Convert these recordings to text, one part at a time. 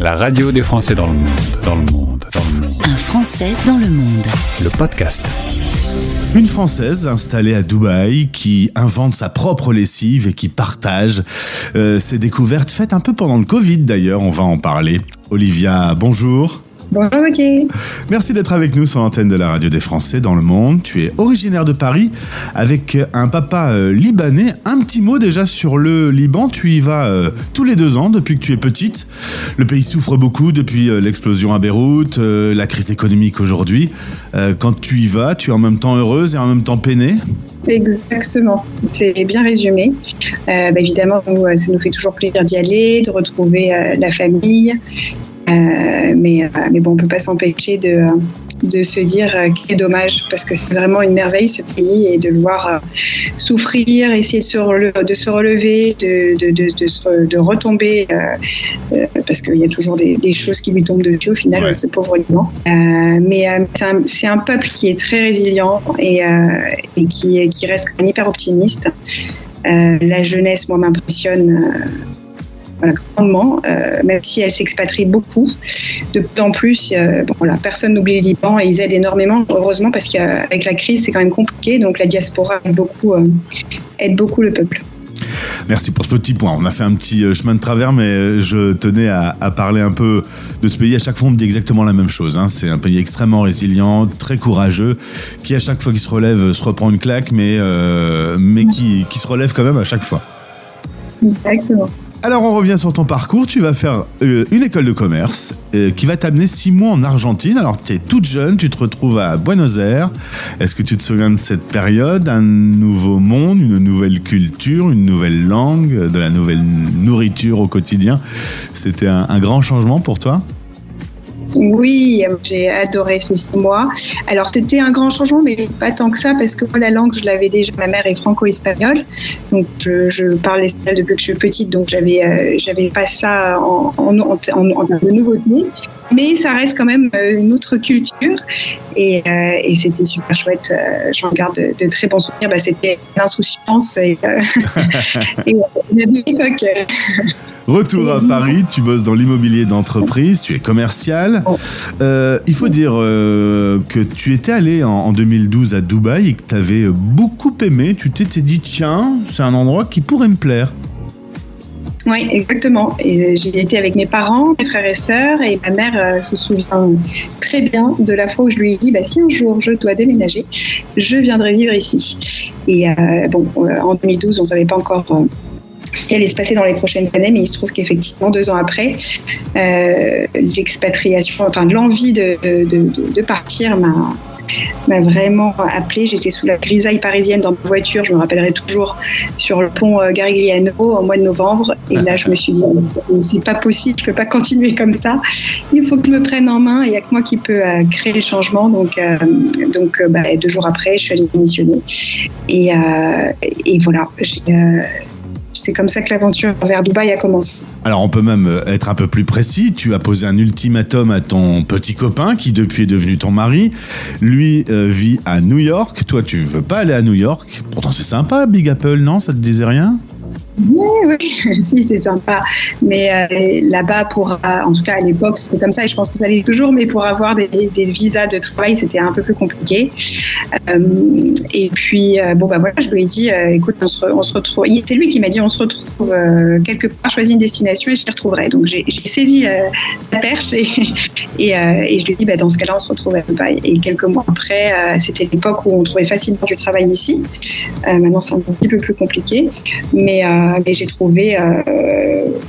La radio des Français dans le monde, dans le monde, dans le monde. Un Français dans le monde. Le podcast. Une Française installée à Dubaï qui invente sa propre lessive et qui partage euh, ses découvertes faites un peu pendant le Covid d'ailleurs, on va en parler. Olivia, bonjour. Bonjour ok. Merci d'être avec nous sur l'antenne de la radio des Français dans le monde. Tu es originaire de Paris avec un papa euh, libanais. Un petit mot déjà sur le Liban. Tu y vas euh, tous les deux ans depuis que tu es petite. Le pays souffre beaucoup depuis euh, l'explosion à Beyrouth, euh, la crise économique aujourd'hui. Euh, quand tu y vas, tu es en même temps heureuse et en même temps peinée. Exactement, c'est bien résumé. Euh, bah, évidemment, nous, euh, ça nous fait toujours plaisir d'y aller, de retrouver euh, la famille. Euh, mais, euh, mais bon, on ne peut pas s'empêcher de, de se dire euh, quel dommage, parce que c'est vraiment une merveille ce pays, et de le voir souffrir, essayer de se, rele- de se relever, de, de, de, retomber, euh, parce qu'il y a toujours des, des choses qui lui tombent dessus au final, Ouais. ce pauvre Liban. Euh, mais euh, c'est un, peuple qui est très résilient et, et qui, qui reste hyper optimiste. La jeunesse, moi, m'impressionne grandement, euh, même si elle s'expatrie beaucoup. De plus en plus, euh, bon, voilà, personne n'oublie le Liban et ils aident énormément, heureusement, parce qu'avec la crise, c'est quand même compliqué. Donc la diaspora aide beaucoup, euh, aide beaucoup le peuple. Merci pour ce petit point. On a fait un petit chemin de travers, mais je tenais à, à parler un peu de ce pays. À chaque fois, on me dit exactement la même chose. hein. C'est un pays extrêmement résilient, très courageux, qui à chaque fois qu'il se relève se reprend une claque, mais, euh, mais qui, qui se relève quand même à chaque fois. Exactement. Alors, on revient sur ton parcours. Tu vas faire euh, une école de commerce euh, qui va t'amener six mois en Argentine. Alors, tu es toute jeune, tu te retrouves à Buenos Aires. Est-ce que tu te souviens de cette période? Un nouveau monde, une nouvelle culture, une nouvelle langue, de la nouvelle nourriture au quotidien. C'était un grand changement pour toi? Oui, j'ai adoré ces six mois. Alors, c'était un grand changement, mais pas tant que ça, parce que la langue, je l'avais déjà. Ma mère est franco-espagnole, donc je, parle l'espagnol depuis que je suis petite, donc j'avais, euh, j'avais pas ça en, en, de nouveauté. Mais ça reste quand même euh, une autre culture et, euh, c'était super chouette. Euh, J'en garde de, très bons souvenirs. Bah, c'était l'insouciance et. Retour à Paris, tu bosses dans l'immobilier d'entreprise, tu es commercial. Euh, il faut dire euh, que tu étais allé en, en 2012 à Dubaï et que tu avais beaucoup aimé. Tu t'étais dit, tiens, c'est un endroit qui pourrait me plaire. Oui, exactement. Et j'y étais avec mes parents, mes frères et sœurs, et ma mère euh, se souvient très bien de la fois où je lui ai dit bah, si un jour je dois déménager, je viendrai vivre ici. Et bon, en 2012, on ne savait pas encore. Qui allait se passer dans les prochaines années, mais il se trouve qu'effectivement, deux ans après, euh, l'expatriation, enfin l'envie de, de, partir m'a m'a vraiment appelé. J'étais sous la grisaille parisienne dans ma voiture, je me rappellerai toujours, sur le pont euh, Garigliano au mois de novembre. Et là, je me suis dit, c'est- pas possible, je peux pas continuer comme ça. Il faut que je me prenne en main il n'y a que moi qui peux euh, créer les changements. Donc, donc bah, deux jours après, je suis allée démissionner. Et, et voilà, c'est comme ça que l'aventure vers Dubaï a commencé. Alors on peut même euh, être un peu plus précis. Tu as posé un ultimatum à ton petit copain qui depuis est devenu ton mari. Lui euh, vit à New York. Toi tu veux pas aller à New York. Pourtant c'est sympa Big Apple, non? Ça te disait rien? Oui, oui, si, c'est sympa. Mais euh, là-bas, pour, euh, en tout cas à l'époque, c'était comme ça, et je pense que ça l'est toujours, mais pour avoir des, visas de travail, c'était un peu plus compliqué. Euh, et puis, bon, bah voilà, je lui ai dit, écoute, on se, on se retrouve. C'est lui qui m'a dit, on se retrouve quelque part, choisis une destination et je t'y retrouverai. Donc, j'ai saisi la perche et, et, je lui ai dit, bah, dans ce cas-là, on se retrouve. Et quelques mois après, c'était l'époque où on trouvait facilement du travail ici. Maintenant, c'est un petit peu plus compliqué. Mais, mais j'ai trouvé, euh,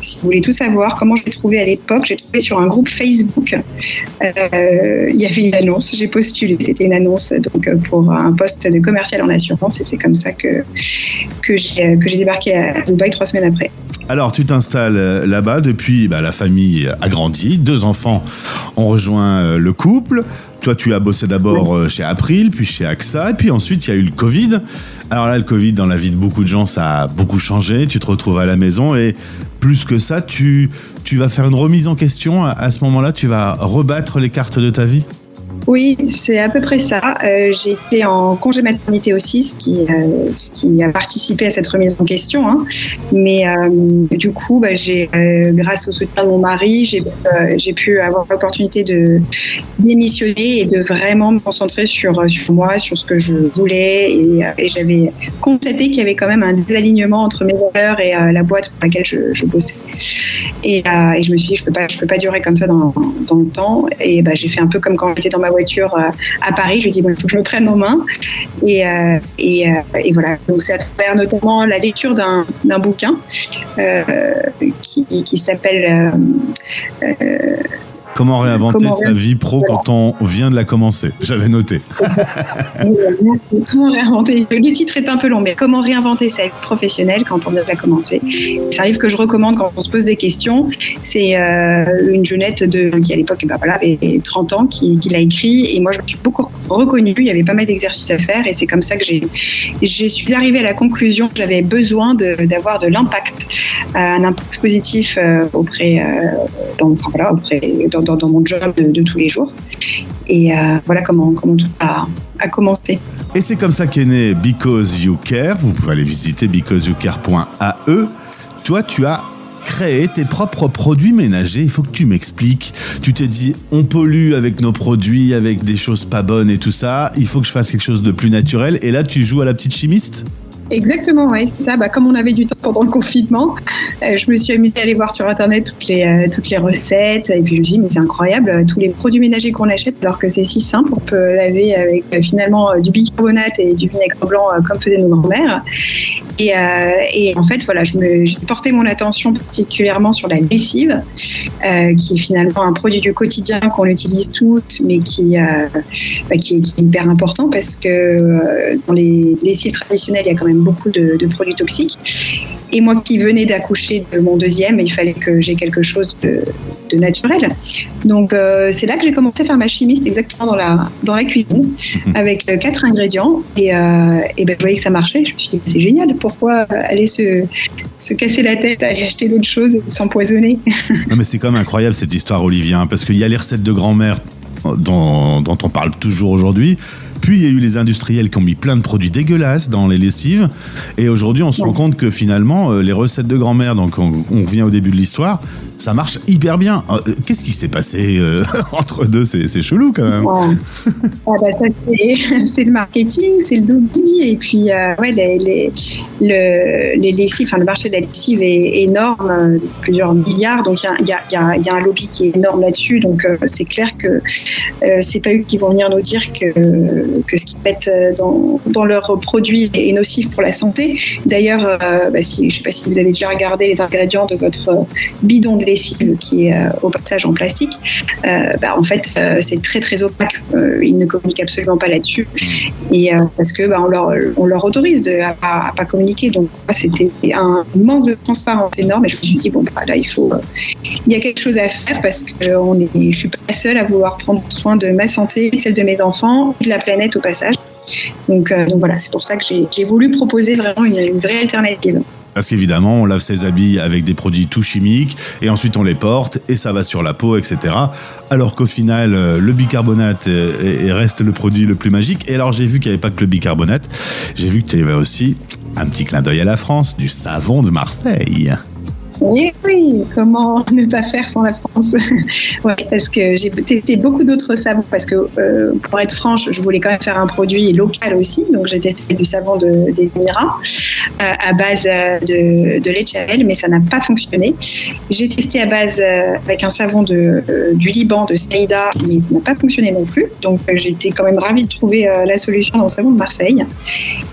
si vous voulez tout savoir, comment j'ai trouvé à l'époque, j'ai trouvé sur un groupe Facebook, euh, il y avait une annonce, j'ai postulé, c'était une annonce donc, euh, pour un poste de commercial en assurance et c'est comme ça que, que j'ai débarqué à Dubaï trois semaines après. Alors, tu t'installes euh, là-bas. Depuis, bah, la famille a grandi. Deux enfants ont rejoint euh, le couple. Toi, tu as bossé d'abord euh, chez April, puis chez AXA. Et puis ensuite, il y a eu le Covid. Alors là, le Covid, dans la vie de beaucoup de gens, ça a beaucoup changé. Tu te retrouves à la maison. Et plus que ça, tu, tu vas faire une remise en question. À, à ce moment-là, tu vas rebattre les cartes de ta vie? Oui, c'est à peu près ça. Euh, j'ai été en congé maternité aussi, ce qui, euh, ce qui a participé à cette remise en question. Hein. Mais euh, du coup, bah, grâce au soutien de mon mari, j'ai, pu avoir l'opportunité de démissionner et de vraiment me concentrer sur, moi, sur ce que je voulais. Et, j'avais constaté qu'il y avait quand même un désalignement entre mes valeurs et la boîte pour laquelle je, bossais. Et, je me suis dit, je je peux pas durer comme ça dans, le temps. Et bah, j'ai fait un peu comme quand j'étais dans ma voiture euh, à Paris. Je dis, bon, il faut que je me prenne en main. Et, euh, et, euh, et voilà. Donc, c'est à travers notamment la lecture d'un d'un bouquin qui, qui s'appelle Comment réinventer Comment sa vie pro Voilà. quand on vient de la commencer? J'avais noté. Comment réinventer? Le titre est un peu long, mais comment réinventer sa vie professionnelle quand on vient de la commencer? C'est un livre que je recommande quand on se pose des questions. C'est euh, une jeunette de, qui, à l'époque, ben voilà, avait 30 ans, qui, qui l'a écrit. Et moi, je me suis beaucoup reconnue. Il y avait pas mal d'exercices à faire. Et c'est comme ça que j'ai, je suis arrivée à la conclusion que j'avais besoin d'avoir de, l'impact, euh, un impact positif euh, auprès, dans, enfin, voilà, auprès dans, dans, mon job de, tous les jours. Et euh, voilà comment, comment tout a, a commencé. Et c'est comme ça qu'est né Because You Care. Vous pouvez aller visiter becauseyoucare.ae. Toi, tu as créé tes propres produits ménagers. Il faut que tu m'expliques. Tu t'es dit, on pollue avec nos produits, avec des choses pas bonnes et tout ça. Il faut que je fasse quelque chose de plus naturel. Et là, tu joues à la petite chimiste? Exactement, oui, ça. Bah, comme on avait du temps pendant le confinement, euh, je me suis amusée à aller voir sur internet toutes les, euh, toutes les recettes. Et puis je me suis dit, mais c'est incroyable, euh, tous les produits ménagers qu'on achète, alors que c'est si simple, on peut laver avec finalement du bicarbonate et du vinaigre blanc comme faisaient nos grands-mères. Et, en fait, voilà, j'ai porté mon attention particulièrement sur la lessive, qui est finalement un produit du quotidien qu'on utilise toutes, mais qui, bah, qui, est, hyper important parce que dans les lessives traditionnelles, il y a quand même beaucoup de, de produits toxiques. Et moi qui venais d'accoucher de mon deuxième, il fallait que j'ai quelque chose de, de naturel. Donc euh, c'est là que j'ai commencé à faire ma chimiste exactement dans la, dans la cuisine, avec euh, quatre ingrédients. Et, euh, et ben, je voyais que ça marchait. Je me suis dit, c'est génial, pourquoi aller se, se casser la tête aller acheter d'autres choses, s'empoisonner? Non, mais c'est quand même incroyable cette histoire, Olivier, hein, parce qu'il y a les recettes de grand-mère dont, dont on parle toujours aujourd'hui. Puis il y a eu les industriels qui ont mis plein de produits dégueulasses dans les lessives. Et aujourd'hui, on se rend compte que finalement, euh, les recettes de grand-mère, donc on, on revient au début de l'histoire, ça marche hyper bien. Euh, Qu'est-ce qui s'est passé euh, entre deux? C'est chelou quand même. Ah bah ça c'est le marketing, c'est le lobby et puis euh, ouais les les le, les lessives, enfin le marché de la lessive est énorme, plusieurs milliards, donc il y a, y, y, y un lobby qui est énorme là-dessus, donc euh, c'est clair que c'est pas eux qui vont venir nous dire que que ce qu'ils mettent dans dans leurs produits est nocif pour la santé. D'ailleurs, euh, bah, si je sais pas si vous avez déjà regardé les ingrédients de votre bidon de lessive qui est euh, au passage en plastique, euh, bah, en fait euh, c'est très très opaque. Euh, ils ne communiquent absolument pas là-dessus et euh, parce que bah, on leur on leur autorise de à, à pas communiquer. Donc c'était un manque de transparence énorme et je me suis dit bon bah, là il faut euh, il y a quelque chose à faire parce que euh, on est je suis pas la seule à vouloir prendre soin de ma santé, celle de mes enfants, de la planète au passage. Donc, euh, donc voilà, c'est pour ça que j'ai voulu proposer vraiment une, une vraie alternative. Parce qu'évidemment, on lave ses habits avec des produits tout chimiques, et ensuite on les porte, et ça va sur la peau, etc. Alors qu'au final, euh, le bicarbonate euh, est- est- reste le produit le plus magique. Et alors j'ai vu qu'il n'y avait pas que le bicarbonate, j'ai vu que tu avais aussi un petit clin d'œil à la France, du savon de Marseille. Oui, comment ne pas faire sans la France Parce que j'ai testé beaucoup d'autres savons, parce que euh, pour être franche, je voulais quand même faire un produit local aussi, donc j'ai testé du savon de, des Émirats euh, à base euh, de, de mais ça n'a pas fonctionné. J'ai testé à base avec un savon du Liban, de Saïda, mais ça n'a pas fonctionné non plus. Donc j'étais quand même ravie de trouver la solution dans le savon de Marseille.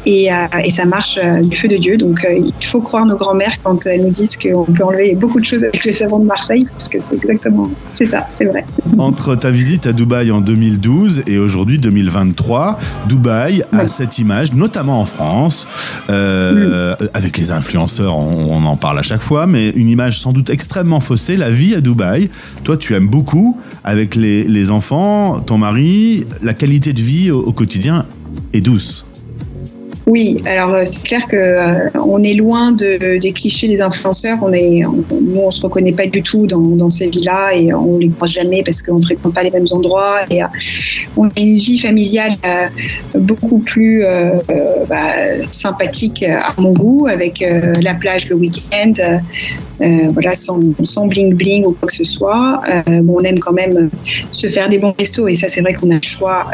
Et, et ça marche du feu de Dieu. Donc il faut croire nos grands-mères quand elles nous disent qu'on peut enlever beaucoup de choses avec le savon de Marseille, parce que c'est exactement, c'est ça, c'est vrai. Entre ta visite à Dubaï en 2012 et aujourd'hui 2023, Dubaï a cette image, notamment en France, euh, avec les influenceurs, on, on en parle à chaque fois, mais une image sans doute extrêmement faussée. La vie à Dubaï, toi tu aimes beaucoup, avec les, les enfants, ton mari, la qualité de vie au, au quotidien est douce. Oui, alors euh, c'est clair que euh, on est loin de, des clichés des influenceurs. On est, on, on se reconnaît pas du tout dans, dans ces villas et on les croise jamais parce qu'on ne fréquente pas les mêmes endroits. Et euh, on a une vie familiale euh, beaucoup plus euh, bah, sympathique à mon goût, avec la plage le week-end, voilà, sans, sans bling bling ou quoi que ce soit. Bon, on aime quand même se faire des bons restos et ça, c'est vrai qu'on a le choix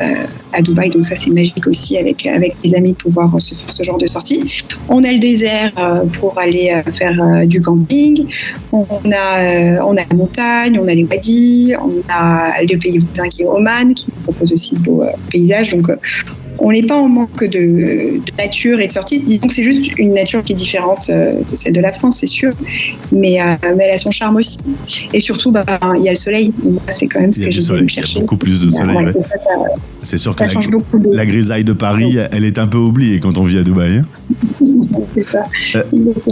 à Dubaï, donc ça, c'est magique aussi avec avec les amis de pouvoir se faire ce genre de sortie. On a le désert euh, pour aller euh, faire euh, du camping. On a, on a la montagne, on a les wadis, on a le pays voisin qui est Oman, qui propose aussi de beaux paysages. Donc, on n'est pas en manque de, de nature et de sortie. Disons que c'est juste une nature qui est différente euh, de celle de la France, c'est sûr. Mais, euh, mais elle a son charme aussi. Et surtout, bah, il y a le soleil. C'est quand même ce que je soleil, il y a beaucoup plus de soleil. Ouais, ouais. c'est sûr que la, de. la grisaille de Paris, elle est un peu oubliée quand on vit à Dubaï. hein. C'est ça. Euh.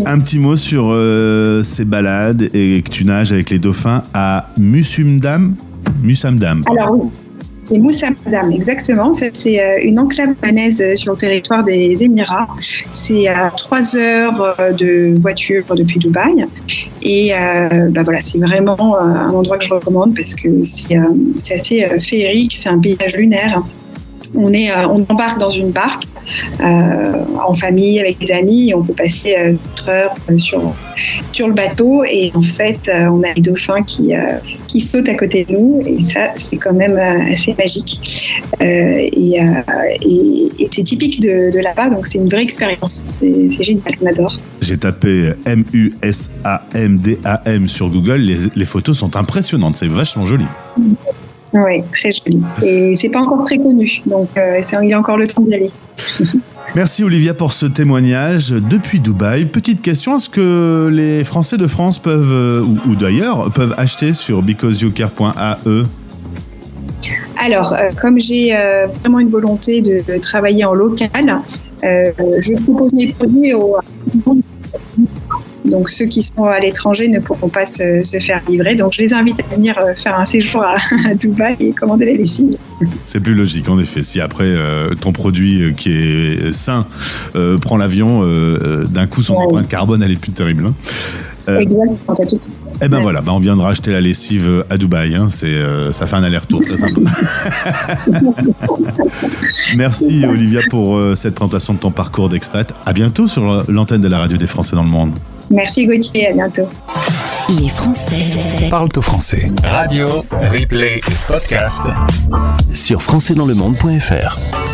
Un petit mot sur euh, ces balades et que tu nages avec les dauphins à Musumdam. Musamdam. Alors oui, c'est Moussa Madame, exactement. C'est euh, une enclave albanaise euh, sur le territoire des Émirats. C'est à trois heures euh, de voiture depuis Dubaï. Et euh, bah voilà, c'est vraiment un endroit que je recommande parce que c'est assez féerique, c'est un paysage lunaire. On, est, on embarque dans une barque en famille, avec des amis, et on peut passer euh, 4 heures euh, sur, sur le bateau. Et en fait, euh, on a les dauphins qui, euh, qui sautent à côté de nous, et ça, c'est quand même euh, assez magique. Euh, et euh, et, et c'est typique de, de là-bas, donc c'est une vraie expérience. C'est génial, on adore. J'ai tapé M-U-S-A-M-D-A-M sur Google. Les, les photos sont impressionnantes. C'est vachement joli. Oui, très joli. Et c'est pas encore très connu, donc euh, il y a encore le temps d'y aller. Merci Olivia pour ce témoignage depuis Dubaï. Petite question, est-ce que les Français de France peuvent, euh, ou, d'ailleurs, peuvent acheter sur becauseyoucare.ae Alors, euh, comme j'ai euh, vraiment une volonté de, de travailler en local, euh, je propose mes produits aux donc ceux qui sont à l'étranger ne pourront pas se, se faire livrer. Donc je les invite à venir euh, faire un séjour à, à Dubaï et commander les lessives. C'est plus logique, en effet. Si après euh, ton produit euh, qui est sain euh, prend l'avion, euh, d'un coup son Ouais. empreinte carbone elle est plus terrible. hein. Exactement, t'as tout. Eh ben Ouais. voilà, bah on viendra acheter la lessive à Dubaï. hein. C'est, euh, ça fait un aller-retour, très sympa. Merci Olivia pour euh, cette présentation de ton parcours d'expat. À bientôt sur l'antenne de la radio des Français dans le monde. Merci Gauthier, à bientôt. Les Français Parle au français. Radio, replay, podcast. sur françaisdanslemonde.fr.